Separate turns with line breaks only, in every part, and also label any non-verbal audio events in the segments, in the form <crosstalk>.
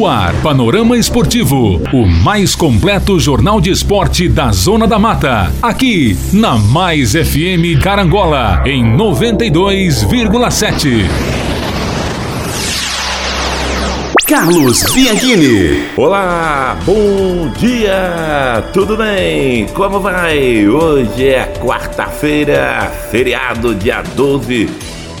No ar, Panorama Esportivo, o mais completo jornal de esporte da Zona da Mata. Aqui, na Mais FM Carangola, em 92,7.
Carlos Bianchini. Olá, bom dia, tudo bem? Como vai? Hoje é quarta-feira, feriado, dia 12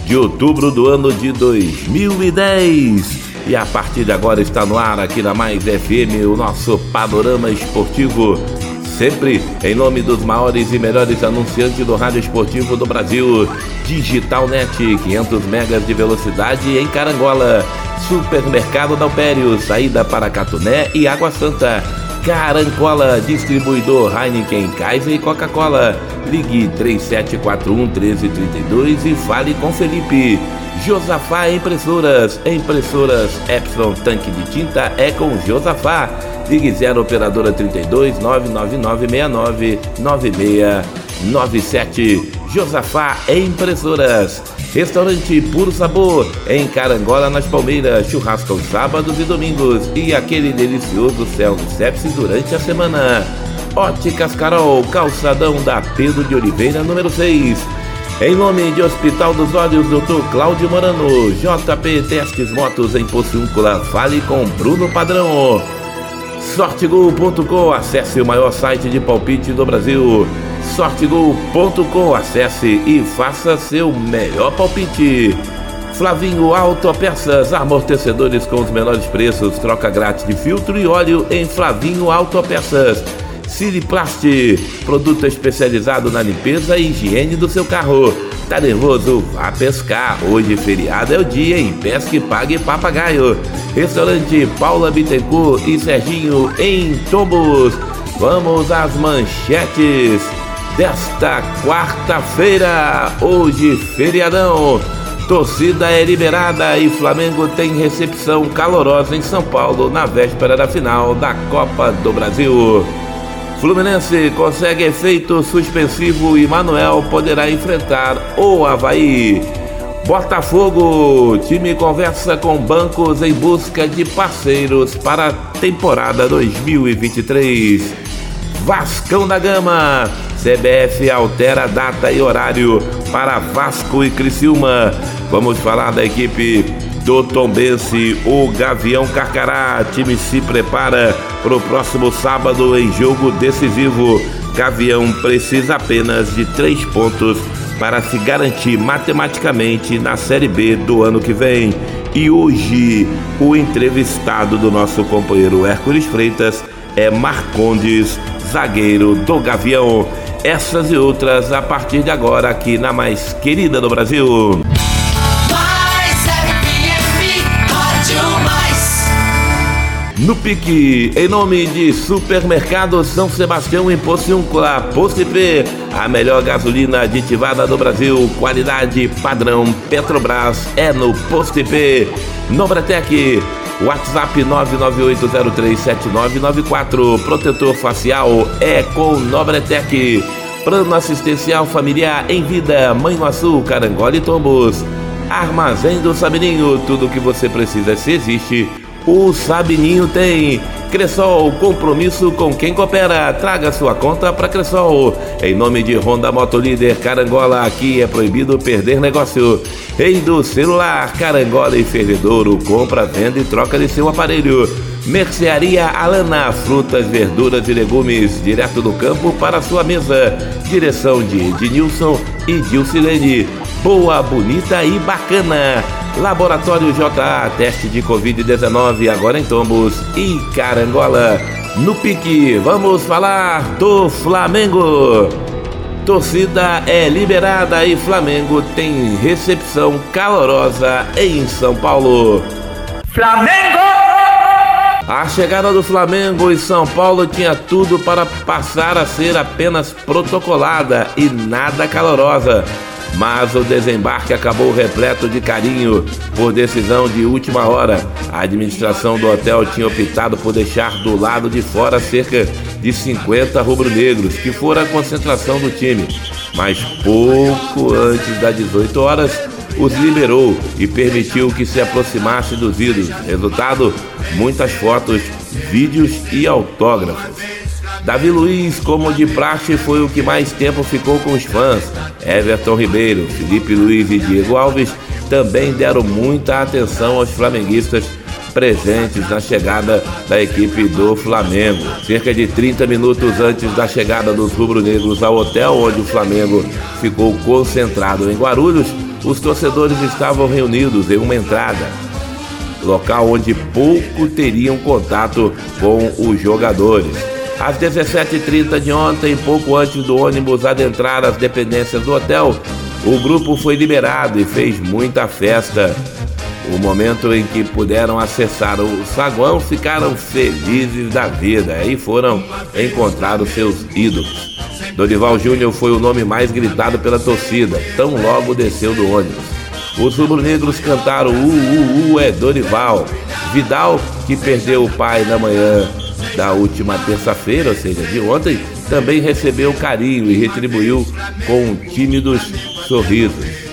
de outubro do ano de 2010. E a partir de agora está no ar aqui na Mais FM o nosso panorama esportivo. Sempre em nome dos maiores e melhores anunciantes do rádio esportivo do Brasil. Digital Net, 500 megas de velocidade em Carangola. Supermercado Dalpério, saída para Catuné e Água Santa. Carancola, distribuidor Heineken, Kaiser e Coca-Cola. Ligue 3741 1332 e fale com Felipe. Josafá Impressoras, impressoras Epson Tanque de Tinta é com Josafá. Ligue 0 operadora 32 99969 9697. Josafá Impressoras. Restaurante Puro Sabor, em Carangola, nas Palmeiras. Churrasco aos sábados e domingos. E aquele delicioso self-service durante a semana. Óticas Carol, calçadão da Pedro de Oliveira, número 6. Em nome de Hospital dos Olhos, Dr. Cláudio Morano, JP Testes Motos em Pociúncula, fale com Bruno Padrão. Sortegol.com, acesse o maior site de palpite do Brasil. Sortegol.com, acesse e faça seu melhor palpite. Flavinho Autopeças, amortecedores com os menores preços, troca grátis de filtro e óleo em Flavinho Autopeças. Siriplast, produto especializado na limpeza e higiene do seu carro. Tá nervoso? Vá pescar. Hoje feriado é o dia em Pesque Pague Papagaio. Restaurante Paula Bittencourt e Serginho em Tombos. Vamos às manchetes desta quarta-feira. Hoje feriadão. Torcida é liberada e Flamengo tem recepção calorosa em São Paulo na véspera da final da Copa do Brasil. Fluminense consegue efeito suspensivo e Manuel poderá enfrentar o Havaí. Botafogo, time conversa com bancos em busca de parceiros para a temporada 2023. Vascão da Gama, CBF altera data e horário para Vasco e Criciúma. Vamos falar da equipe do Tombense, o Gavião Carcará. Time se prepara para o próximo sábado em jogo decisivo. Gavião precisa apenas de três pontos para se garantir matematicamente na Série B do ano que vem. E hoje, o entrevistado do nosso companheiro Hércules Freitas é Marcondes, zagueiro do Gavião. Essas e outras a partir de agora aqui na mais querida do Brasil. No pique, em nome de Supermercado São Sebastião em Pociúncula, P, a melhor gasolina aditivada do Brasil, qualidade padrão Petrobras é no P. Nobretec, WhatsApp 998037994, protetor facial é com Nobretec. Plano assistencial familiar em vida, Mãe no Açul, Carangola e Tombos. Armazém do Sabininho, tudo o que você precisa se existe o Sabininho tem. Cressol, compromisso com quem coopera. Traga sua conta para Cressol. Em nome de Honda Motolíder Carangola, aqui é proibido perder negócio. Rei do celular, Carangola e Fervedouro, compra, venda e troca de seu aparelho. Mercearia Alana, frutas, verduras e legumes, direto do campo para sua mesa. Direção de Ednilson e Dilcilene. Boa, bonita e bacana. Laboratório JA, teste de Covid-19 agora em Tombos e Carangola. No pique, vamos falar do Flamengo. Torcida é liberada e Flamengo tem recepção calorosa em São Paulo.
Flamengo!
A chegada do Flamengo em São Paulo tinha tudo para passar a ser apenas protocolada e nada calorosa mas o desembarque acabou repleto de carinho por decisão de última hora. A administração do hotel tinha optado por deixar do lado de fora cerca de 50 rubro-negros, que foram a concentração do time. Mas pouco antes das 18 horas, os liberou e permitiu que se aproximasse dos ídolos. Resultado: muitas fotos, vídeos e autógrafos. Davi Luiz, como de praxe, foi o que mais tempo ficou com os fãs. Everton Ribeiro, Felipe Luiz e Diego Alves também deram muita atenção aos flamenguistas presentes na chegada da equipe do Flamengo. Cerca de 30 minutos antes da chegada dos rubro-negros ao hotel onde o Flamengo ficou concentrado em Guarulhos, os torcedores estavam reunidos em uma entrada, local onde pouco teriam contato com os jogadores. Às 17h30 de ontem, pouco antes do ônibus adentrar as dependências do hotel, o grupo foi liberado e fez muita festa. O momento em que puderam acessar o saguão, ficaram felizes da vida e foram encontrar os seus ídolos. Dorival Júnior foi o nome mais gritado pela torcida, tão logo desceu do ônibus. Os rubro-negros cantaram U, U, U é Dorival. Vidal, que perdeu o pai na manhã da última terça-feira, ou seja, de ontem, também recebeu carinho e retribuiu com tímidos sorrisos.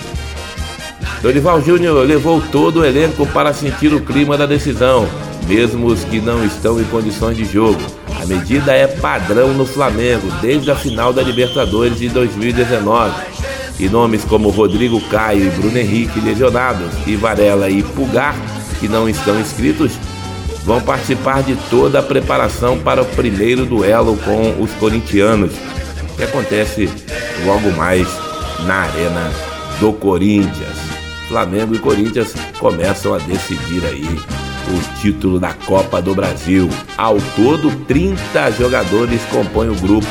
Dorival Júnior levou todo o elenco para sentir o clima da decisão, mesmo os que não estão em condições de jogo. A medida é padrão no Flamengo desde a final da Libertadores de 2019. E nomes como Rodrigo Caio e Bruno Henrique lesionados, e Varela e Pulgar, que não estão inscritos, vão participar de toda a preparação para o primeiro duelo com os corintianos, que acontece logo mais na Arena do Corinthians. Flamengo e Corinthians começam a decidir aí o título da Copa do Brasil. Ao todo, 30 jogadores compõem o grupo,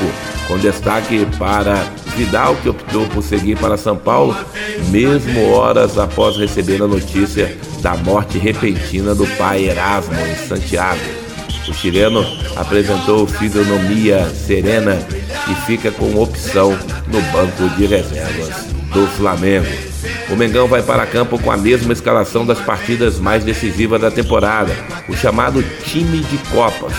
com destaque para Vidal, que optou por seguir para São Paulo, mesmo horas após receber a notícia da morte repentina do pai Erasmo em Santiago. O chileno apresentou fisionomia serena e fica com opção no banco de reservas do Flamengo. O Mengão vai para campo com a mesma escalação das partidas mais decisivas da temporada, o chamado time de Copas.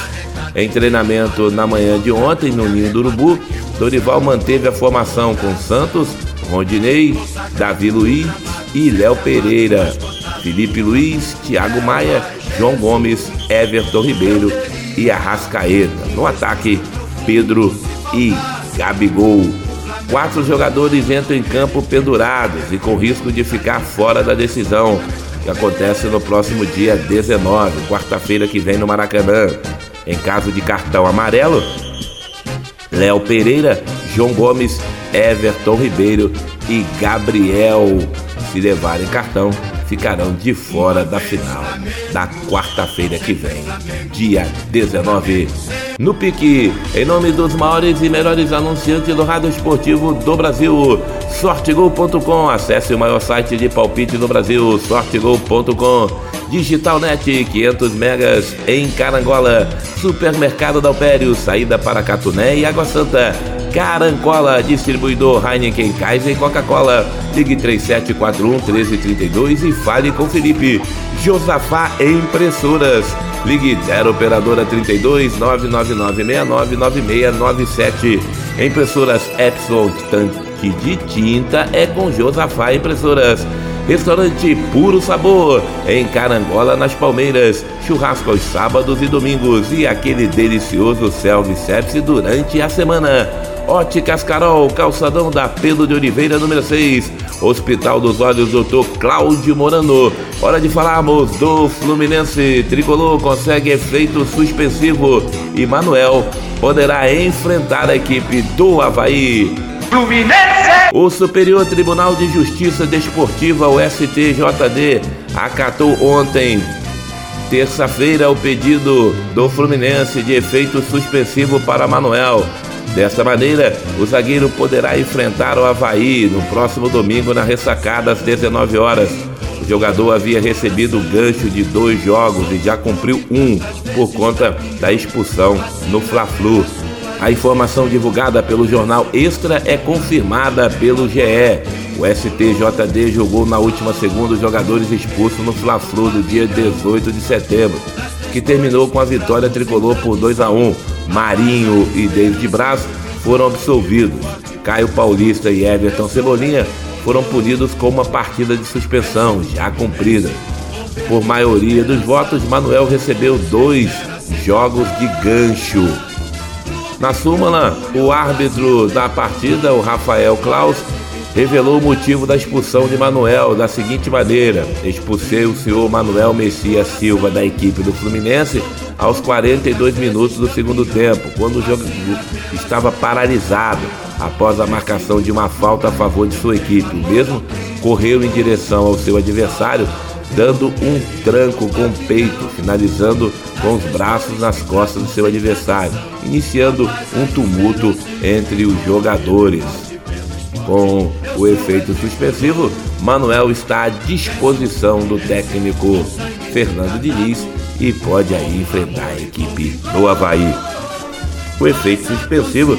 Em treinamento na manhã de ontem no Ninho do Urubu, Dorival manteve a formação com Santos, Rondinei, Davi Luiz e Léo Pereira, Felipe Luiz, Thiago Maia, João Gomes, Everton Ribeiro e Arrascaeta. No ataque, Pedro e Gabigol. Quatro jogadores entram em campo pendurados e com risco de ficar fora da decisão, que acontece no próximo dia 19, quarta-feira que vem no Maracanã. Em caso de cartão amarelo, Léo Pereira, João Gomes, Everton Ribeiro e Gabriel. Se levarem cartão, ficarão de fora da final da quarta-feira que vem, dia 19. No pique, em nome dos maiores e melhores anunciantes do rádio esportivo do Brasil, sortegol.com. Acesse o maior site de palpite do Brasil, sortegol.com. Digitalnet 500 megas em Carangola. Supermercado da Alpério, saída para Catuné e Água Santa. Carancola, distribuidor Heineken, Kaiser e Coca-Cola. Ligue 3741 1332 e fale com Felipe. Josafá Impressoras. Ligue 0 operadora 32 999 9697. Impressoras Epson tanque de tinta é com Josafá Impressoras. Restaurante Puro Sabor, em Carangola, nas Palmeiras. Churrasco aos sábados e domingos e aquele delicioso self-service durante a semana. Óticas Carol, calçadão da Pedro de Oliveira, número 6. Hospital dos Olhos, doutor Cláudio Morano. Hora de falarmos do Fluminense. Tricolor consegue efeito suspensivo e Manuel poderá enfrentar a equipe do Havaí. Fluminense! O Superior Tribunal de Justiça Desportiva, o STJD, acatou ontem, terça-feira, o pedido do Fluminense de efeito suspensivo para Manuel. Desta maneira, o zagueiro poderá enfrentar o Havaí no próximo domingo na ressacada às 19 horas. O jogador havia recebido gancho de dois jogos e já cumpriu um por conta da expulsão no Fla-Flu. A informação divulgada pelo jornal Extra é confirmada pelo GE. O STJD jogou na última segunda os jogadores expulsos no Fla-Flu do dia 18 de setembro, que terminou com a vitória tricolor por 2 a 1. Marinho e David Braz foram absolvidos. Caio Paulista e Everton Cebolinha foram punidos com uma partida de suspensão já cumprida. Por maioria dos votos, Manuel recebeu dois jogos de gancho. Na súmula, o árbitro da partida, o Rafael Klaus, revelou o motivo da expulsão de Manuel da seguinte maneira: expulsei o senhor Manuel Messias Silva da equipe do Fluminense aos 42 minutos do segundo tempo, quando o jogo estava paralisado após a marcação de uma falta a favor de sua equipe. O mesmo correu em direção ao seu adversário, dando um tranco com o peito, finalizando com os braços nas costas do seu adversário, iniciando um tumulto entre os jogadores. Com o efeito suspensivo, Manuel está à disposição do técnico Fernando Diniz e pode aí enfrentar a equipe do Havaí. O efeito suspensivo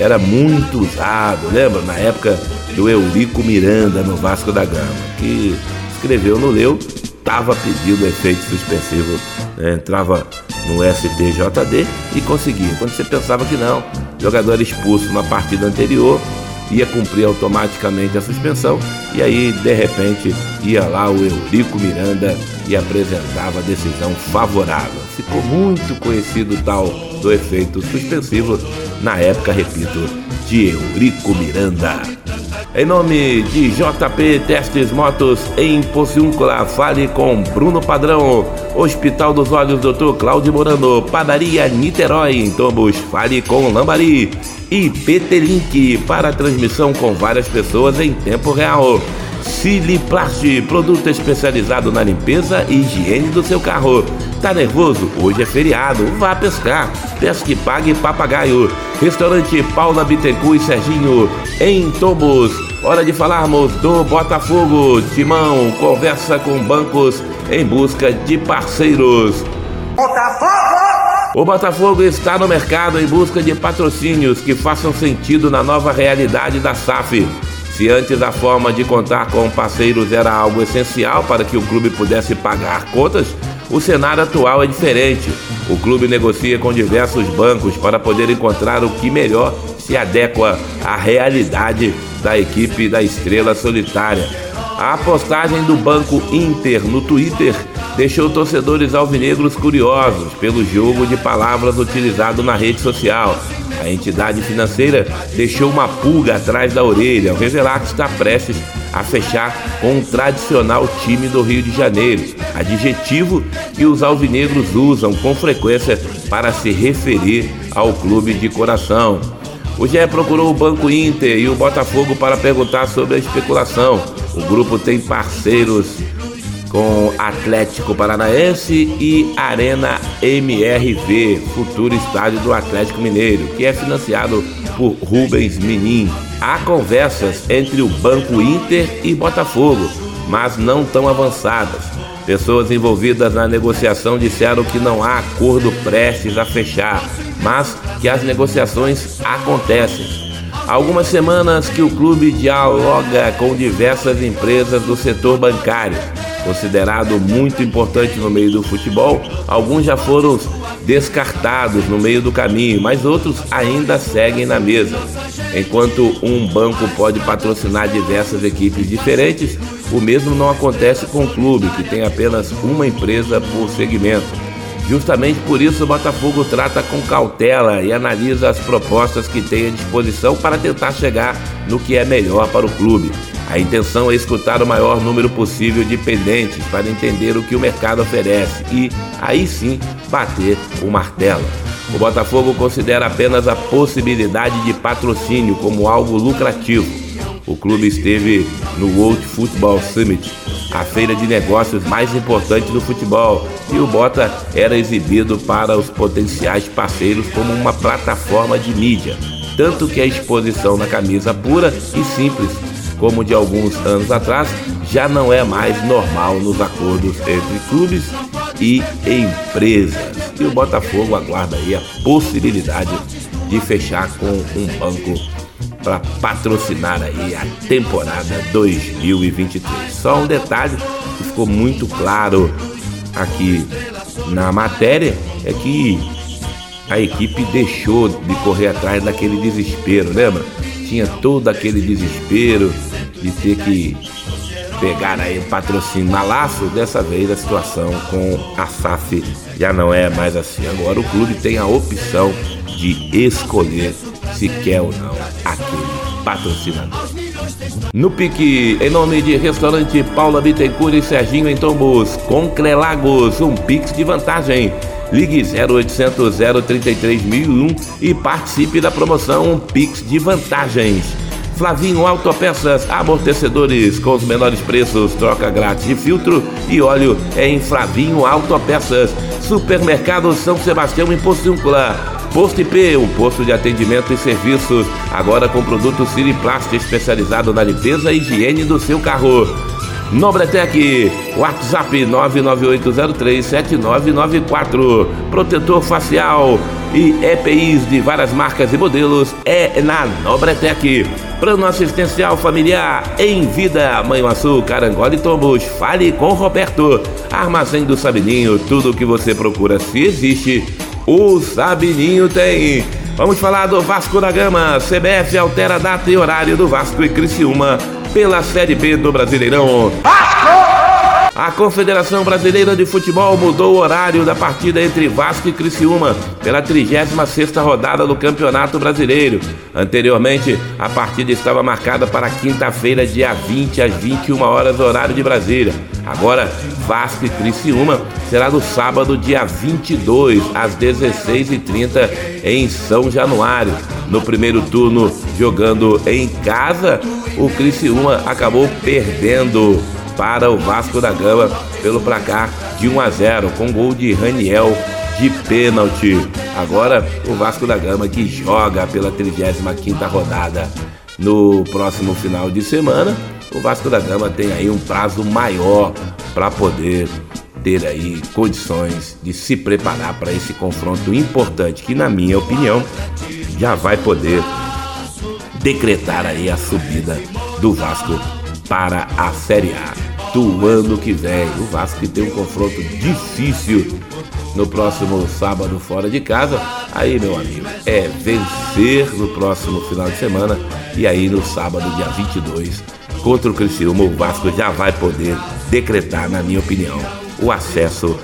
era muito usado, lembra? Na época do Eurico Miranda no Vasco da Gama, que escreveu no Leu, estava pedindo efeito suspensivo, né? entrava no STJD e conseguia. Quando você pensava que não, jogador expulso na partida anterior ia cumprir automaticamente a suspensão e aí de repente ia lá o Eurico Miranda e apresentava a decisão favorável. Ficou muito conhecido tal do efeito suspensivo na época, repito, de Eurico Miranda. Em nome de JP Testes Motos em Pociúncula, fale com Bruno Padrão. Hospital dos Olhos Dr. Cláudio Morano, Padaria Niterói em Tombos, fale com Lambari. E PT Link para transmissão com várias pessoas em tempo real. Siliplast, produto especializado na limpeza e higiene do seu carro. Tá nervoso? Hoje é feriado. Vá pescar. Pesque pague papagaio. Restaurante Paula Bittencourt e Serginho, em Tombos. Hora de falarmos do Botafogo. Timão conversa com bancos em busca de parceiros. Botafogo! O Botafogo está no mercado em busca de patrocínios que façam sentido na nova realidade da SAF. Se antes a forma de contar com parceiros era algo essencial para que o clube pudesse pagar contas, o cenário atual é diferente. O clube negocia com diversos bancos para poder encontrar o que melhor se adequa à realidade da equipe da Estrela Solitária. A postagem do Banco Inter no Twitter deixou torcedores alvinegros curiosos pelo jogo de palavras utilizado na rede social. A entidade financeira deixou uma pulga atrás da orelha ao revelar que está prestes a fechar com o tradicional time do Rio de Janeiro, adjetivo que os alvinegros usam com frequência para se referir ao clube de coração. O GE procurou o Banco Inter e o Botafogo para perguntar sobre a especulação. O grupo tem parceiros com Atlético Paranaense e Arena MRV, futuro estádio do Atlético Mineiro, que é financiado por Rubens Menin. Há conversas entre o Banco Inter e Botafogo, mas não tão avançadas. Pessoas envolvidas na negociação disseram que não há acordo prestes a fechar, mas que as negociações acontecem. Há algumas semanas que o clube dialoga com diversas empresas do setor bancário considerado muito importante no meio do futebol, alguns já foram descartados no meio do caminho, mas outros ainda seguem na mesa. Enquanto um banco pode patrocinar diversas equipes diferentes, o mesmo não acontece com o clube, que tem apenas uma empresa por segmento. Justamente por isso, o Botafogo trata com cautela e analisa as propostas que tem à disposição para tentar chegar no que é melhor para o clube. A intenção é escutar o maior número possível de pendentes para entender o que o mercado oferece e, aí sim, bater o martelo. O Botafogo considera apenas a possibilidade de patrocínio como algo lucrativo. O clube esteve no World Football Summit, a feira de negócios mais importante do futebol, e o Bota era exibido para os potenciais parceiros como uma plataforma de mídia, tanto que a exposição na camisa pura e simples como de alguns anos atrás, já não é mais normal nos acordos entre clubes e empresas. E o Botafogo aguarda aí a possibilidade de fechar com um banco para patrocinar aí a temporada 2023. Só um detalhe que ficou muito claro aqui na matéria é que a equipe deixou de correr atrás daquele desespero, lembra? Tinha todo aquele desespero de ter que pegar aí o patrocínio na laço, dessa vez a situação com a SAF já não é mais assim. Agora o clube tem a opção de escolher se quer ou não aquele patrocinador. No pique, em nome de restaurante Paula Bittencourt e Serginho em Tombos, com Crelagos, um pix de vantagem. Ligue 0800 033 1001 e participe da promoção Pix de Vantagens. Flavinho Autopeças, amortecedores com os menores preços, troca grátis de filtro e óleo é em Flavinho Autopeças. Supermercado São Sebastião em Pocíncula. Posto IP, um posto de atendimento e serviços, agora com produto Siriplast especializado na limpeza e higiene do seu carro. Nobretec, WhatsApp 998037994. Protetor facial e EPIs de várias marcas e modelos é na Nobretec. Plano assistencial familiar em vida. Manhuaçu, Carangola e Tombos. Fale com Roberto. Armazém do Sabininho. Tudo o que você procura se existe. O Sabininho tem. Vamos falar do Vasco da Gama. CBF altera data e horário do Vasco e Criciúma pela Série B do Brasileirão. A Confederação Brasileira de Futebol mudou o horário da partida entre Vasco e Criciúma pela 36ª rodada do Campeonato Brasileiro. Anteriormente, a partida estava marcada para quinta-feira, dia 20 às 21 horas horário de Brasília. Agora, Vasco e Criciúma será no sábado, dia 22 às 16h30 em São Januário. No primeiro turno, jogando em casa, o Criciúma acabou perdendo para o Vasco da Gama pelo placar de 1 a 0 com gol de Raniel de pênalti. Agora o Vasco da Gama que joga pela 35ª rodada no próximo final de semana. O Vasco da Gama tem aí um prazo maior para poder ter aí condições de se preparar para esse confronto importante que na minha opinião já vai poder decretar aí a subida do Vasco para a Série A do ano que vem. O Vasco que tem um confronto difícil no próximo sábado fora de casa. Aí, meu amigo, é vencer no próximo final de semana e aí no sábado, dia 22, contra o Criciúma, o Vasco já vai poder decretar, na minha opinião, o acesso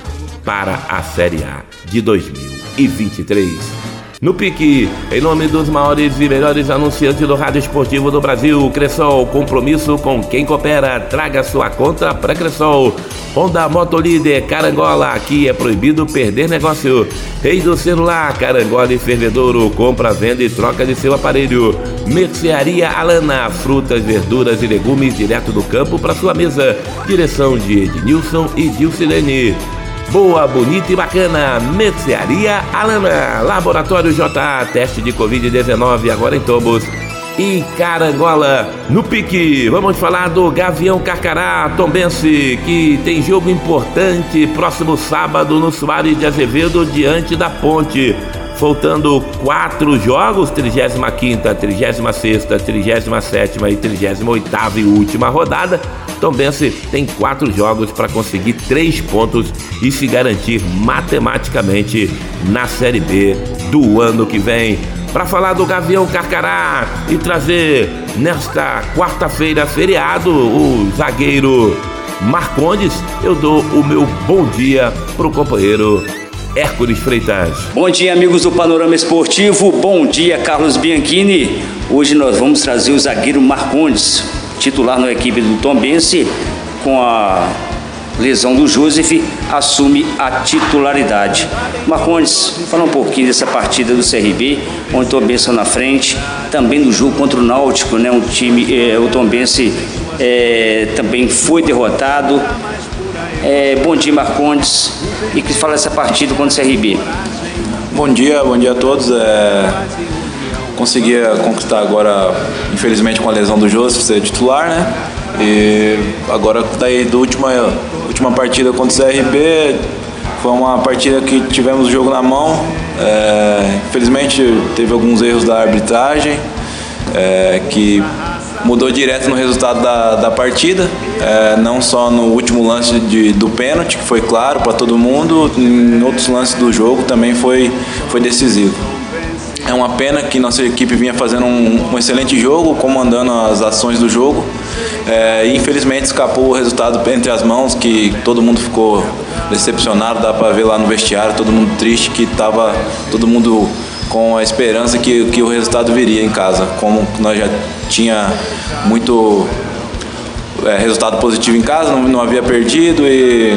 para a Série A de 2023. No pique, em nome dos maiores e melhores anunciantes do rádio esportivo do Brasil, Cressol, compromisso com quem coopera, traga sua conta para Cressol. Honda Motolíder, Carangola, aqui é proibido perder negócio. Rei do celular, Carangola e Fervedouro, compra, venda e troca de seu aparelho. Mercearia Alana, frutas, verduras e legumes direto do campo para sua mesa. Direção de Ednilson e Dilcilene. Boa, bonita e bacana. Mercearia Alana. Laboratório JA. Teste de Covid-19 agora em Tombos. E Carangola. No pique, vamos falar do Gavião Carcará Tombense, que tem jogo importante próximo sábado no Soares de Azevedo diante da Ponte faltando quatro jogos, 35ª, 36ª, 37ª e 38ª e última rodada, Tom Bense tem quatro jogos para conseguir três pontos e se garantir matematicamente na Série B do ano que vem. Para falar do Gavião Carcará e trazer nesta quarta-feira feriado o zagueiro Marcondes, eu dou o meu bom dia pro companheiro Hércules Freitas.
Bom dia, amigos do Panorama Esportivo. Bom dia, Carlos Bianchini. Hoje nós vamos trazer o zagueiro Marcondes, titular na equipe do Tombense, com a lesão do Joseph, assume a titularidade. Marcondes, fala um pouquinho dessa partida do CRB, onde o Tombense na frente, também no jogo contra o Náutico, né? Um time, é, o Tombense é, também foi derrotado, é, bom dia, Marcondes. E que fala essa partida contra o CRB.
Bom dia, bom dia a todos. É, consegui conquistar agora, infelizmente com a lesão do Joseph, ser titular, né? E agora daí da última, última partida contra o CRB, foi uma partida que tivemos o jogo na mão. É, infelizmente teve alguns erros da arbitragem é, que mudou direto no resultado da, da partida, é, não só no último lance de, do pênalti, que foi claro para todo mundo, em outros lances do jogo também foi, foi decisivo. É uma pena que nossa equipe vinha fazendo um, um excelente jogo, comandando as ações do jogo. É, infelizmente escapou o resultado entre as mãos, que todo mundo ficou decepcionado, dá para ver lá no vestiário, todo mundo triste, que estava todo mundo com a esperança que, que o resultado viria em casa. Como nós já tinha muito é, resultado positivo em casa, não, não havia perdido e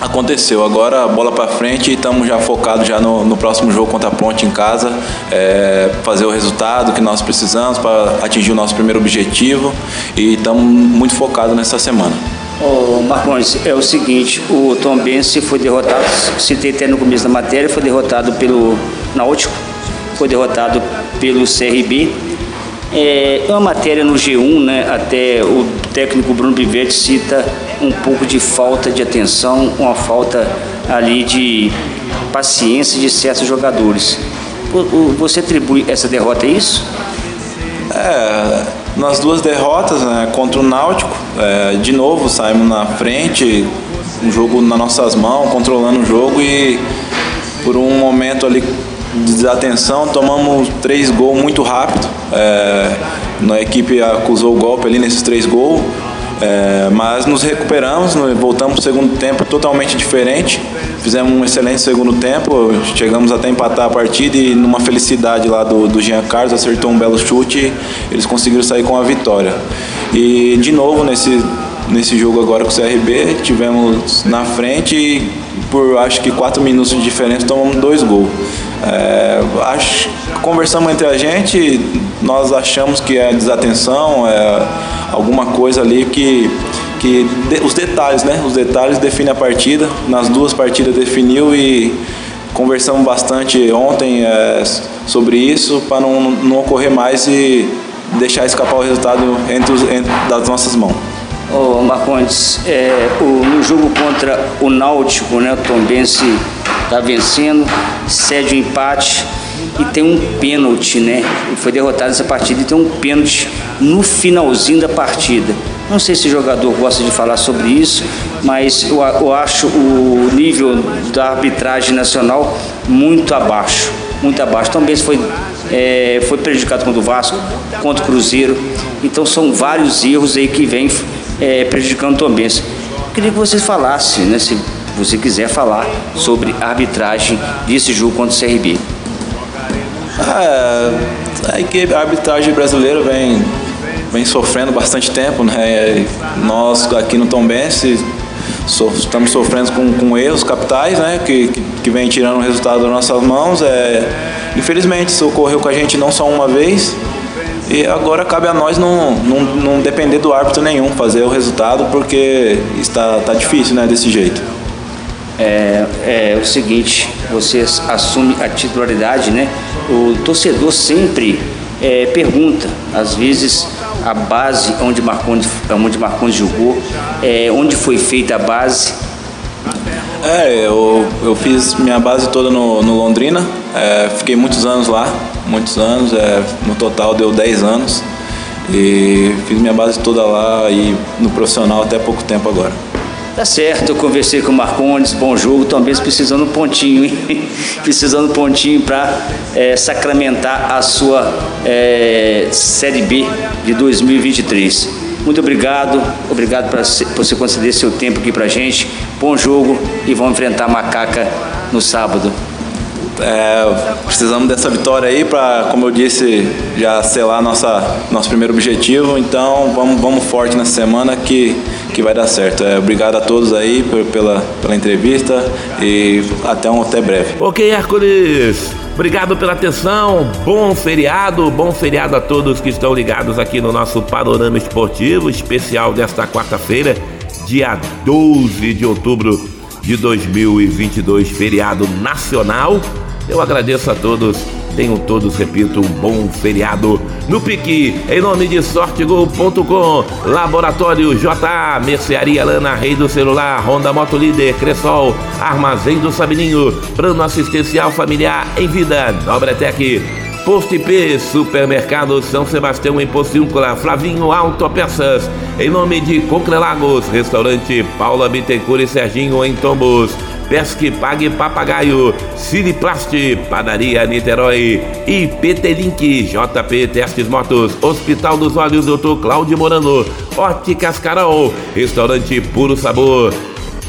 aconteceu. Agora bola para frente e estamos já focados já no, no, próximo jogo contra a Ponte em casa, é, fazer o resultado que nós precisamos para atingir o nosso primeiro objetivo e estamos muito focados nessa semana.
Ô Marcões, é o seguinte, o Tom Bense foi derrotado, citei até no começo da matéria, foi derrotado pelo Náutico, foi derrotado pelo CRB. É, é uma matéria no G1, né, até o técnico Bruno Bivetti cita um pouco de falta de atenção, uma falta ali de paciência de certos jogadores. Você atribui essa derrota a isso?
É, nas duas derrotas né, contra o Náutico, é, de novo saímos na frente, um jogo nas nossas mãos, controlando o jogo e por um momento ali desatenção tomamos três gols muito rápido. É, a equipe acusou o golpe ali nesses três gols. É, mas nos recuperamos, voltamos para o segundo tempo totalmente diferente. Fizemos um excelente segundo tempo, chegamos até empatar a partida e numa felicidade lá do, do Jean Carlos, acertou um belo chute, eles conseguiram sair com a vitória. E de novo nesse, nesse jogo agora com o CRB, tivemos na frente e por acho que quatro minutos de diferença tomamos dois gols. É, acho, conversamos entre a gente, nós achamos que é desatenção, é alguma coisa ali que, que de, os detalhes, né? Os detalhes definem a partida. Nas duas partidas definiu e conversamos bastante ontem é, sobre isso para não, não ocorrer mais e deixar escapar o resultado entre, os, entre das nossas mãos.
Ô Marcondes, é, o, no jogo contra o Náutico, né, o Tombense está vencendo, cede o empate e tem um pênalti, né? Foi derrotado nessa partida e tem um pênalti no finalzinho da partida. Não sei se o jogador gosta de falar sobre isso, mas eu, eu acho o nível da arbitragem nacional muito abaixo, muito abaixo. Também foi é, foi prejudicado contra o Vasco, contra o Cruzeiro. Então são vários erros aí que vêm é, prejudicando o Tombense. Queria que vocês falassem, né, se você quiser falar sobre a arbitragem desse jogo contra o CRB.
É, a equipe a arbitragem brasileira vem, vem sofrendo bastante tempo, né? Nós aqui no Tombense so, estamos sofrendo com, com erros capitais, né? Que, que, que vem tirando o resultado das nossas mãos. É, infelizmente, isso ocorreu com a gente não só uma vez, e agora cabe a nós não, não, não depender do árbitro nenhum, fazer o resultado, porque está tá difícil né, desse jeito.
É, é o seguinte, você assume a titularidade, né? O torcedor sempre é, pergunta, às vezes a base onde Marcondes, onde Marcondes jogou, é, onde foi feita a base.
É, eu, eu fiz minha base toda no, no Londrina, é, fiquei muitos anos lá, muitos anos, é, no total deu 10 anos. E fiz minha base toda lá e no profissional até pouco tempo agora.
Tá certo, eu conversei com o Marcondes, bom jogo, talvez precisando um pontinho, hein? <laughs> precisando um pontinho para é, sacramentar a sua é, Série B de 2023. Muito obrigado, obrigado por você conceder seu tempo aqui pra gente. Bom jogo e vamos enfrentar a Macaca no sábado.
É, precisamos dessa vitória aí para, como eu disse, já selar nossa, nosso primeiro objetivo. Então vamos, vamos forte nessa semana que, que vai dar certo. É, obrigado a todos aí pela, pela entrevista e até, um, até breve.
Ok, Hércules. Obrigado pela atenção, bom feriado, bom feriado a todos que estão ligados aqui no nosso Panorama Esportivo, especial desta quarta-feira, dia 12 de outubro de 2022, feriado nacional. Eu agradeço a todos. Tenham todos, repito, um bom feriado no Pique. Em nome de Sortegol.com, Laboratório JA, Mercearia Lana, Rei do Celular, Honda Moto Líder, Cressol, Armazém do Sabininho, Plano Assistencial Familiar em Vida, Nobretec, Posto IP, Supermercado São Sebastião em Pociúncula, Flavinho Autopeças, em nome de Concrelagos, Restaurante Paula Bittencourt e Serginho em Tombos, Pesque Pague Papagaio, Siriplast, Padaria Niterói e PT-Link, JP Testes Motos, Hospital dos Olhos, Dr. Cláudio Morano, Óticas Carol, Restaurante Puro Sabor,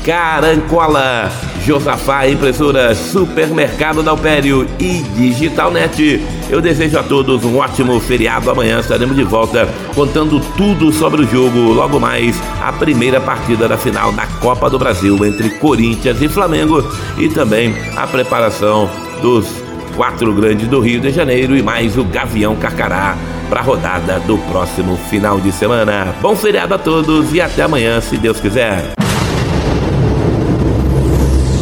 Carancola, Josafá Impressora, Supermercado Dalpério e Digitalnet. Eu desejo a todos um ótimo feriado. Amanhã estaremos de volta contando tudo sobre o jogo. Logo mais, a primeira partida da final da Copa do Brasil entre Corinthians e Flamengo e também a preparação dos quatro grandes do Rio de Janeiro e mais o Gavião Carcará para a rodada do próximo final de semana. Bom feriado a todos e até amanhã, se Deus quiser.